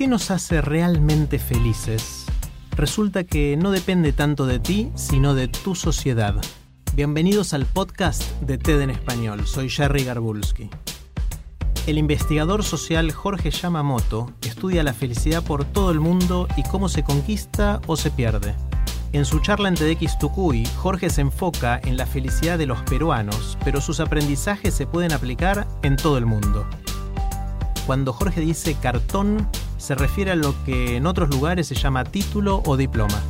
¿Qué nos hace realmente felices? Resulta que no depende tanto de ti, sino de tu sociedad. Bienvenidos al podcast de TED en Español. Soy Jerry Garbulski. El investigador social Jorge Yamamoto estudia la felicidad por todo el mundo y cómo se conquista o se pierde. En su charla en TEDx Tucuy, Jorge se enfoca en la felicidad de los peruanos, pero sus aprendizajes se pueden aplicar en todo el mundo. Cuando Jorge dice cartón, se refiere a lo que en otros lugares se llama título o diploma.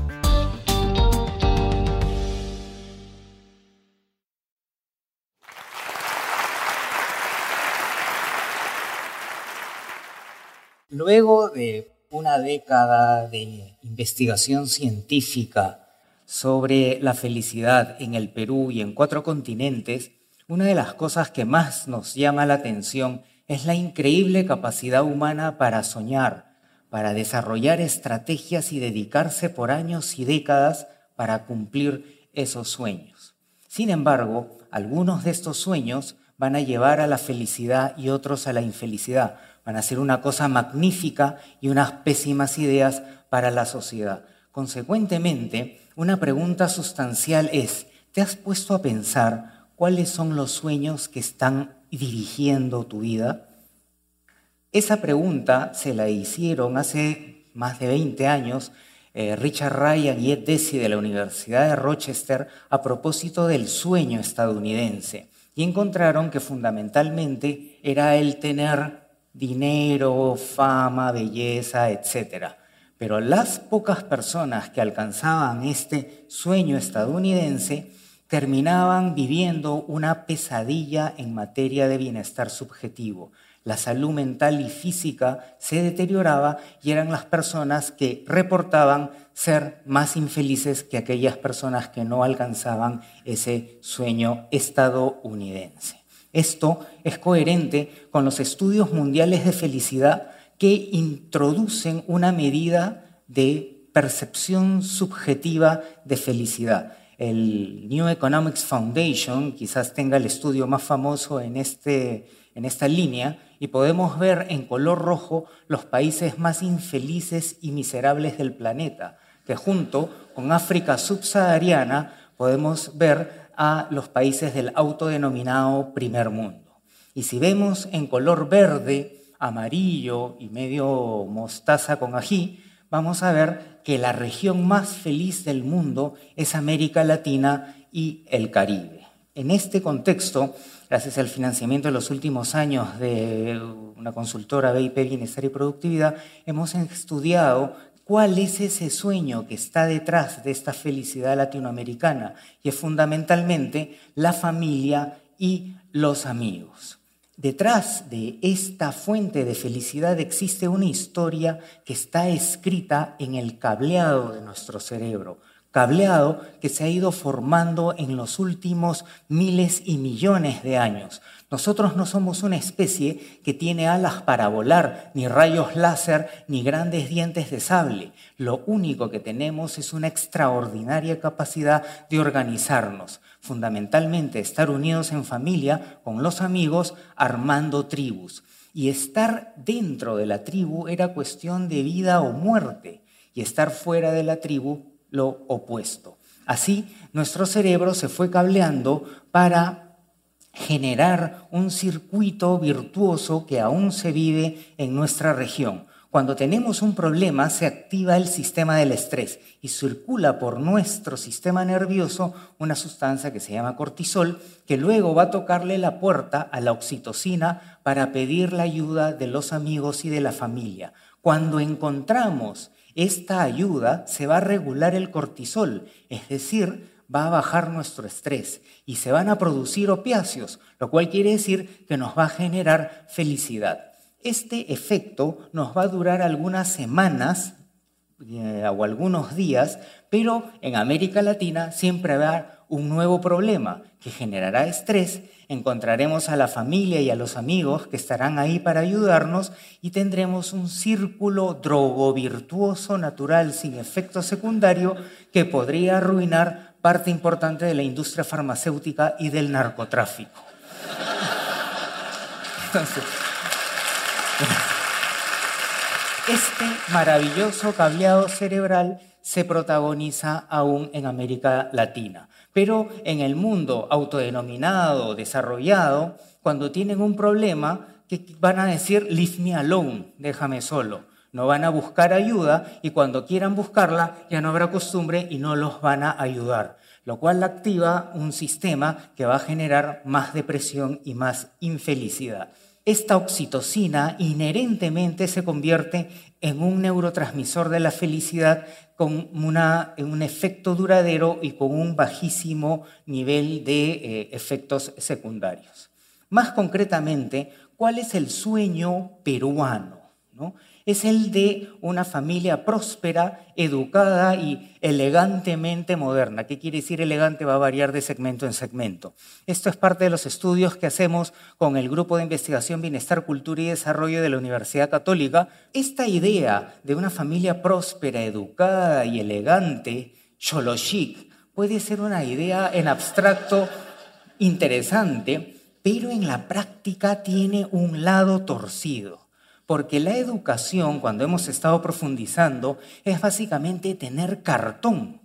Luego de una década de investigación científica sobre la felicidad en el Perú y en cuatro continentes, una de las cosas que más nos llama la atención es la increíble capacidad humana para soñar, para desarrollar estrategias y dedicarse por años y décadas para cumplir esos sueños. Sin embargo, algunos de estos sueños van a llevar a la felicidad y otros a la infelicidad. Van a ser una cosa magnífica y unas pésimas ideas para la sociedad. Consecuentemente, una pregunta sustancial es, ¿te has puesto a pensar cuáles son los sueños que están dirigiendo tu vida? Esa pregunta se la hicieron hace más de 20 años eh, Richard Ryan y Ed Desi de la Universidad de Rochester a propósito del sueño estadounidense y encontraron que fundamentalmente era el tener dinero, fama, belleza, etc. Pero las pocas personas que alcanzaban este sueño estadounidense terminaban viviendo una pesadilla en materia de bienestar subjetivo. La salud mental y física se deterioraba y eran las personas que reportaban ser más infelices que aquellas personas que no alcanzaban ese sueño estadounidense. Esto es coherente con los estudios mundiales de felicidad que introducen una medida de percepción subjetiva de felicidad el New Economics Foundation quizás tenga el estudio más famoso en, este, en esta línea y podemos ver en color rojo los países más infelices y miserables del planeta, que junto con África subsahariana podemos ver a los países del autodenominado primer mundo. Y si vemos en color verde, amarillo y medio mostaza con ají, vamos a ver que la región más feliz del mundo es América Latina y el Caribe. En este contexto, gracias al financiamiento de los últimos años de una consultora BIP Bienestar y Productividad, hemos estudiado cuál es ese sueño que está detrás de esta felicidad latinoamericana y es fundamentalmente la familia y los amigos. Detrás de esta fuente de felicidad existe una historia que está escrita en el cableado de nuestro cerebro, cableado que se ha ido formando en los últimos miles y millones de años. Nosotros no somos una especie que tiene alas para volar, ni rayos láser, ni grandes dientes de sable. Lo único que tenemos es una extraordinaria capacidad de organizarnos, fundamentalmente estar unidos en familia con los amigos, armando tribus. Y estar dentro de la tribu era cuestión de vida o muerte, y estar fuera de la tribu lo opuesto. Así, nuestro cerebro se fue cableando para generar un circuito virtuoso que aún se vive en nuestra región. Cuando tenemos un problema se activa el sistema del estrés y circula por nuestro sistema nervioso una sustancia que se llama cortisol que luego va a tocarle la puerta a la oxitocina para pedir la ayuda de los amigos y de la familia. Cuando encontramos esta ayuda se va a regular el cortisol, es decir, va a bajar nuestro estrés y se van a producir opiáceos, lo cual quiere decir que nos va a generar felicidad. Este efecto nos va a durar algunas semanas eh, o algunos días, pero en América Latina siempre habrá un nuevo problema que generará estrés, encontraremos a la familia y a los amigos que estarán ahí para ayudarnos y tendremos un círculo drogo virtuoso natural sin efecto secundario que podría arruinar parte importante de la industria farmacéutica y del narcotráfico. Este maravilloso cableado cerebral se protagoniza aún en América Latina. Pero en el mundo autodenominado, desarrollado, cuando tienen un problema, que van a decir, leave me alone, déjame solo. No van a buscar ayuda y cuando quieran buscarla ya no habrá costumbre y no los van a ayudar, lo cual activa un sistema que va a generar más depresión y más infelicidad esta oxitocina inherentemente se convierte en un neurotransmisor de la felicidad con un efecto duradero y con un bajísimo nivel de eh, efectos secundarios. Más concretamente, ¿cuál es el sueño peruano? Es el de una familia próspera, educada y elegantemente moderna. ¿Qué quiere decir elegante? Va a variar de segmento en segmento. Esto es parte de los estudios que hacemos con el Grupo de Investigación Bienestar, Cultura y Desarrollo de la Universidad Católica. Esta idea de una familia próspera, educada y elegante, cholo chic, puede ser una idea en abstracto interesante, pero en la práctica tiene un lado torcido. Porque la educación, cuando hemos estado profundizando, es básicamente tener cartón.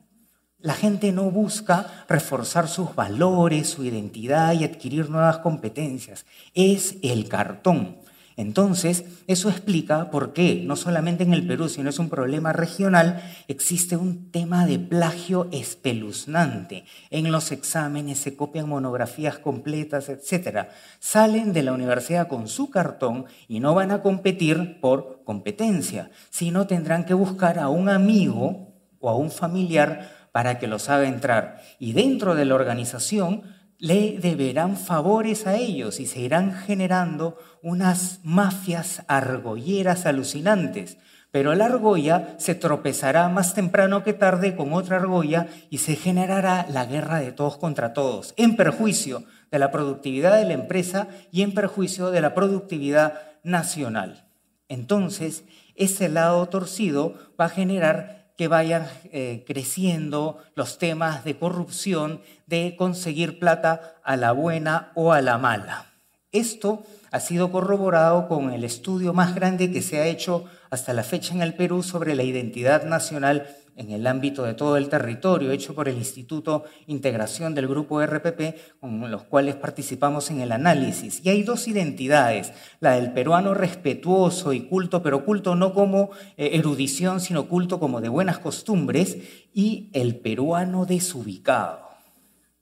La gente no busca reforzar sus valores, su identidad y adquirir nuevas competencias. Es el cartón. Entonces, eso explica por qué, no solamente en el Perú, sino es un problema regional, existe un tema de plagio espeluznante. En los exámenes se copian monografías completas, etc. Salen de la universidad con su cartón y no van a competir por competencia, sino tendrán que buscar a un amigo o a un familiar para que los haga entrar. Y dentro de la organización le deberán favores a ellos y se irán generando unas mafias argolleras alucinantes. Pero la argolla se tropezará más temprano que tarde con otra argolla y se generará la guerra de todos contra todos, en perjuicio de la productividad de la empresa y en perjuicio de la productividad nacional. Entonces, ese lado torcido va a generar que vayan eh, creciendo los temas de corrupción, de conseguir plata a la buena o a la mala. Esto ha sido corroborado con el estudio más grande que se ha hecho hasta la fecha en el Perú sobre la identidad nacional en el ámbito de todo el territorio, hecho por el Instituto Integración del Grupo RPP, con los cuales participamos en el análisis. Y hay dos identidades, la del peruano respetuoso y culto, pero culto no como eh, erudición, sino culto como de buenas costumbres, y el peruano desubicado,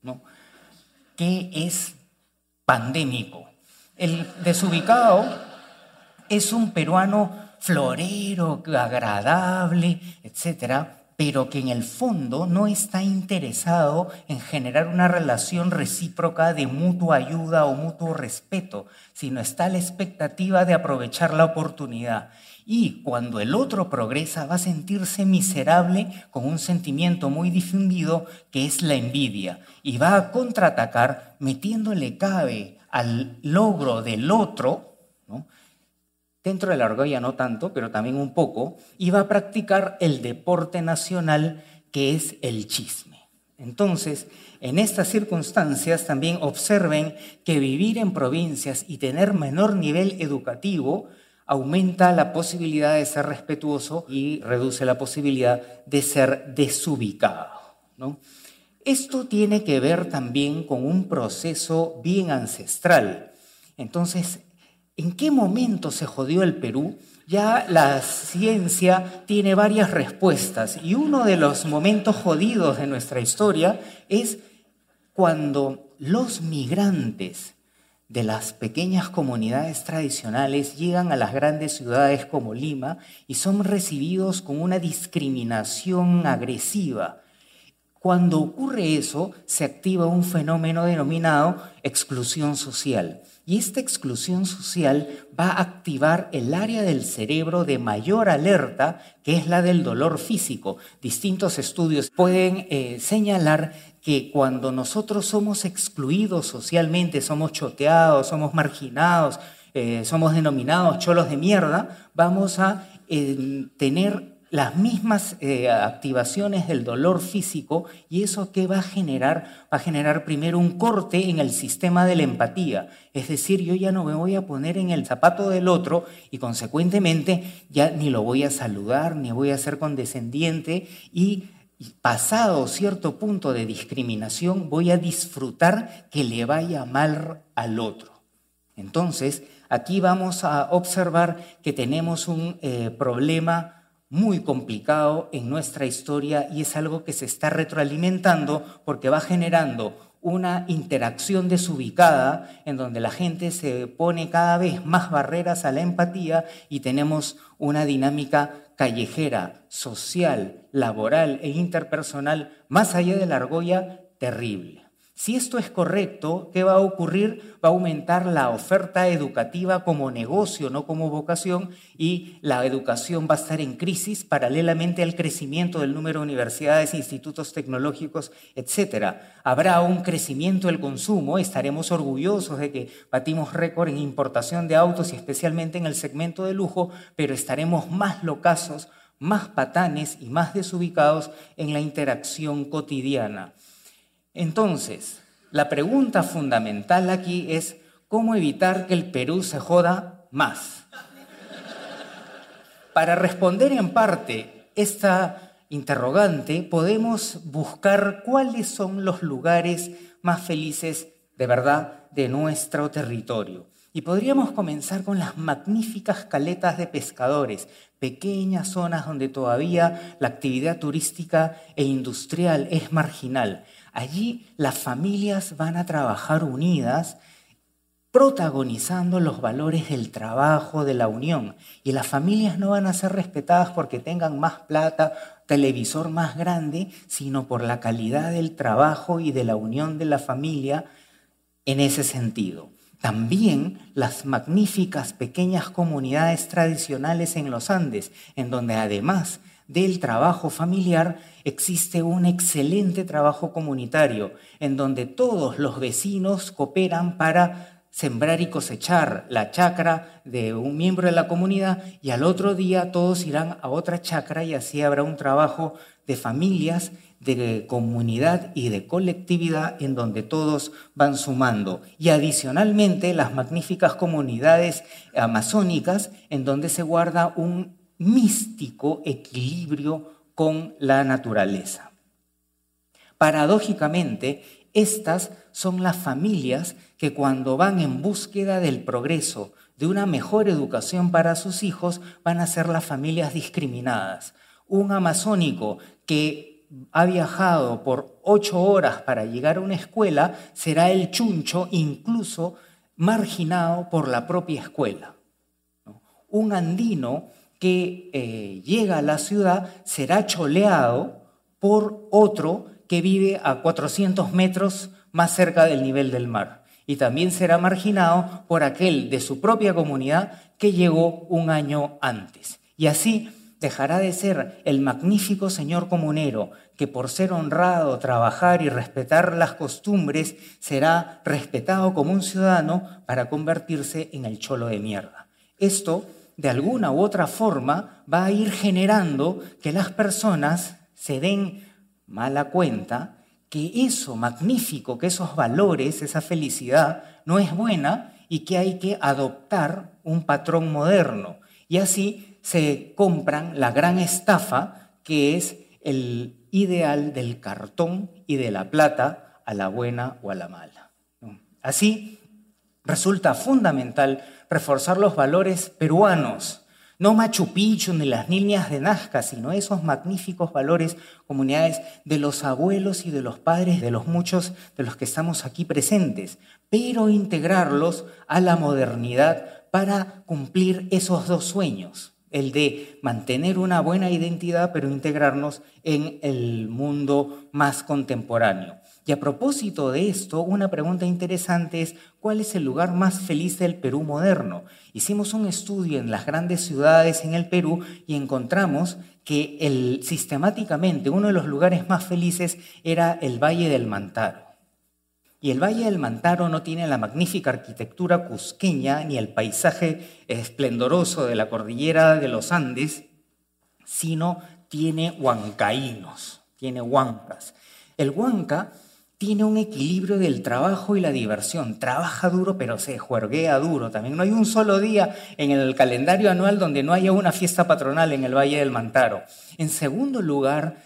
¿no? que es pandémico. El desubicado es un peruano florero, agradable, etcétera, pero que en el fondo no está interesado en generar una relación recíproca de mutua ayuda o mutuo respeto, sino está a la expectativa de aprovechar la oportunidad. Y cuando el otro progresa va a sentirse miserable con un sentimiento muy difundido que es la envidia y va a contraatacar metiéndole cabe al logro del otro dentro de la argolla no tanto, pero también un poco, iba a practicar el deporte nacional que es el chisme. Entonces, en estas circunstancias también observen que vivir en provincias y tener menor nivel educativo aumenta la posibilidad de ser respetuoso y reduce la posibilidad de ser desubicado. Esto tiene que ver también con un proceso bien ancestral. Entonces, ¿en qué momento se jodió el Perú? Ya la ciencia tiene varias respuestas y uno de los momentos jodidos de nuestra historia es cuando los migrantes de las pequeñas comunidades tradicionales llegan a las grandes ciudades como Lima y son recibidos con una discriminación agresiva. Cuando ocurre eso, se activa un fenómeno denominado exclusión social. Y esta exclusión social va a activar el área del cerebro de mayor alerta, que es la del dolor físico. Distintos estudios pueden eh, señalar que cuando nosotros somos excluidos socialmente, somos choteados, somos marginados, eh, somos denominados cholos de mierda, vamos a eh, tener las mismas eh, activaciones del dolor físico y eso qué va a generar? Va a generar primero un corte en el sistema de la empatía. Es decir, yo ya no me voy a poner en el zapato del otro y consecuentemente ya ni lo voy a saludar, ni voy a ser condescendiente y pasado cierto punto de discriminación voy a disfrutar que le vaya mal al otro. Entonces, aquí vamos a observar que tenemos un eh, problema muy complicado en nuestra historia y es algo que se está retroalimentando porque va generando una interacción desubicada en donde la gente se pone cada vez más barreras a la empatía y tenemos una dinámica callejera, social, laboral e interpersonal más allá de la argolla terrible. Si esto es correcto, ¿qué va a ocurrir? Va a aumentar la oferta educativa como negocio, no como vocación, y la educación va a estar en crisis paralelamente al crecimiento del número de universidades, institutos tecnológicos, etc. Habrá un crecimiento del consumo, estaremos orgullosos de que batimos récord en importación de autos y especialmente en el segmento de lujo, pero estaremos más locazos, más patanes y más desubicados en la interacción cotidiana. Entonces, la pregunta fundamental aquí es cómo evitar que el Perú se joda más. Para responder en parte esta interrogante, podemos buscar cuáles son los lugares más felices de verdad de nuestro territorio. Y podríamos comenzar con las magníficas caletas de pescadores, pequeñas zonas donde todavía la actividad turística e industrial es marginal. Allí las familias van a trabajar unidas, protagonizando los valores del trabajo, de la unión. Y las familias no van a ser respetadas porque tengan más plata, televisor más grande, sino por la calidad del trabajo y de la unión de la familia en ese sentido. También las magníficas pequeñas comunidades tradicionales en los Andes, en donde además del trabajo familiar existe un excelente trabajo comunitario en donde todos los vecinos cooperan para sembrar y cosechar la chacra de un miembro de la comunidad y al otro día todos irán a otra chacra y así habrá un trabajo de familias, de comunidad y de colectividad en donde todos van sumando. Y adicionalmente las magníficas comunidades amazónicas en donde se guarda un místico equilibrio con la naturaleza. Paradójicamente, estas son las familias que cuando van en búsqueda del progreso, de una mejor educación para sus hijos, van a ser las familias discriminadas. Un amazónico que ha viajado por ocho horas para llegar a una escuela será el chuncho incluso marginado por la propia escuela. Un andino que eh, llega a la ciudad será choleado por otro que vive a 400 metros más cerca del nivel del mar. Y también será marginado por aquel de su propia comunidad que llegó un año antes. Y así dejará de ser el magnífico señor comunero que por ser honrado, trabajar y respetar las costumbres será respetado como un ciudadano para convertirse en el cholo de mierda. Esto de alguna u otra forma va a ir generando que las personas se den mala cuenta que eso magnífico, que esos valores, esa felicidad no es buena y que hay que adoptar un patrón moderno. Y así se compran la gran estafa que es el ideal del cartón y de la plata a la buena o a la mala. Así, resulta fundamental reforzar los valores peruanos no Machu Picchu ni las niñas de Nazca, sino esos magníficos valores, comunidades de los abuelos y de los padres de los muchos de los que estamos aquí presentes, pero integrarlos a la modernidad para cumplir esos dos sueños, el de mantener una buena identidad, pero integrarnos en el mundo más contemporáneo. Y a propósito de esto, una pregunta interesante es, ¿cuál es el lugar más feliz del Perú moderno? Hicimos un estudio en las grandes ciudades en el Perú y encontramos que el, sistemáticamente uno de los lugares más felices era el Valle del Mantaro. Y el Valle del Mantaro no tiene la magnífica arquitectura cusqueña ni el paisaje esplendoroso de la cordillera de los Andes, sino tiene huancaínos, tiene huancas. El huanca tiene un equilibrio del trabajo y la diversión. Trabaja duro, pero se juerguea duro también. No hay un solo día en el calendario anual donde no haya una fiesta patronal en el Valle del Mantaro. En segundo lugar,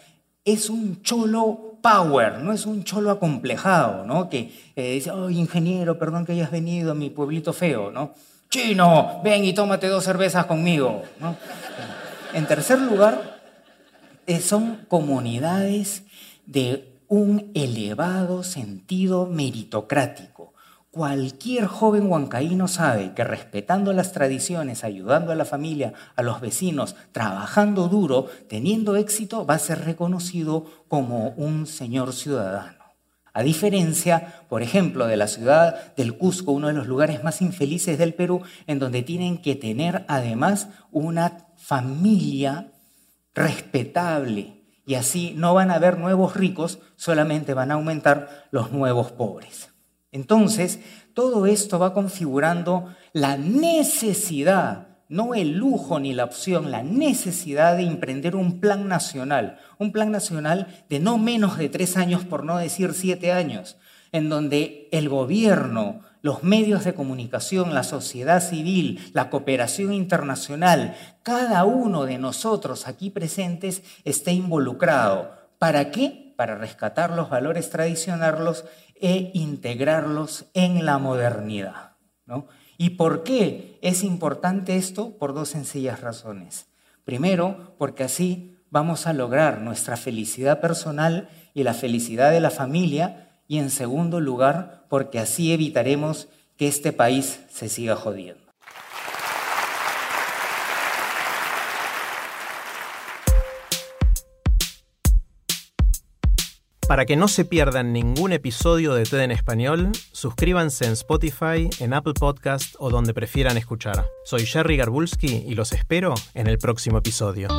es un cholo power, no es un cholo acomplejado, ¿no? Que dice, oh, ingeniero, perdón que hayas venido a mi pueblito feo, ¿no? Chino, ven y tómate dos cervezas conmigo, En tercer lugar, eh, son comunidades de un elevado sentido meritocrático. Cualquier joven huancaíno sabe que respetando las tradiciones, ayudando a la familia, a los vecinos, trabajando duro, teniendo éxito, va a ser reconocido como un señor ciudadano. A diferencia, por ejemplo, de la ciudad del Cusco, uno de los lugares más infelices del Perú, en donde tienen que tener además una familia respetable, y así no van a haber nuevos ricos, solamente van a aumentar los nuevos pobres. Entonces, todo esto va configurando la necesidad, no el lujo ni la opción, la necesidad de emprender un plan nacional, un plan nacional de no menos de tres años, por no decir siete años, en donde el gobierno, los medios de comunicación, la sociedad civil, la cooperación internacional, cada uno de nosotros aquí presentes esté involucrado. ¿Para qué? Para rescatar los valores tradicionales e integrarlos en la modernidad. ¿Y por qué es importante esto? Por dos sencillas razones. Primero, porque así vamos a lograr nuestra felicidad personal y la felicidad de la familia y en segundo lugar, porque así evitaremos que este país se siga jodiendo. Para que no se pierdan ningún episodio de TED en español, suscríbanse en Spotify, en Apple Podcast o donde prefieran escuchar. Soy Jerry Garbulski y los espero en el próximo episodio.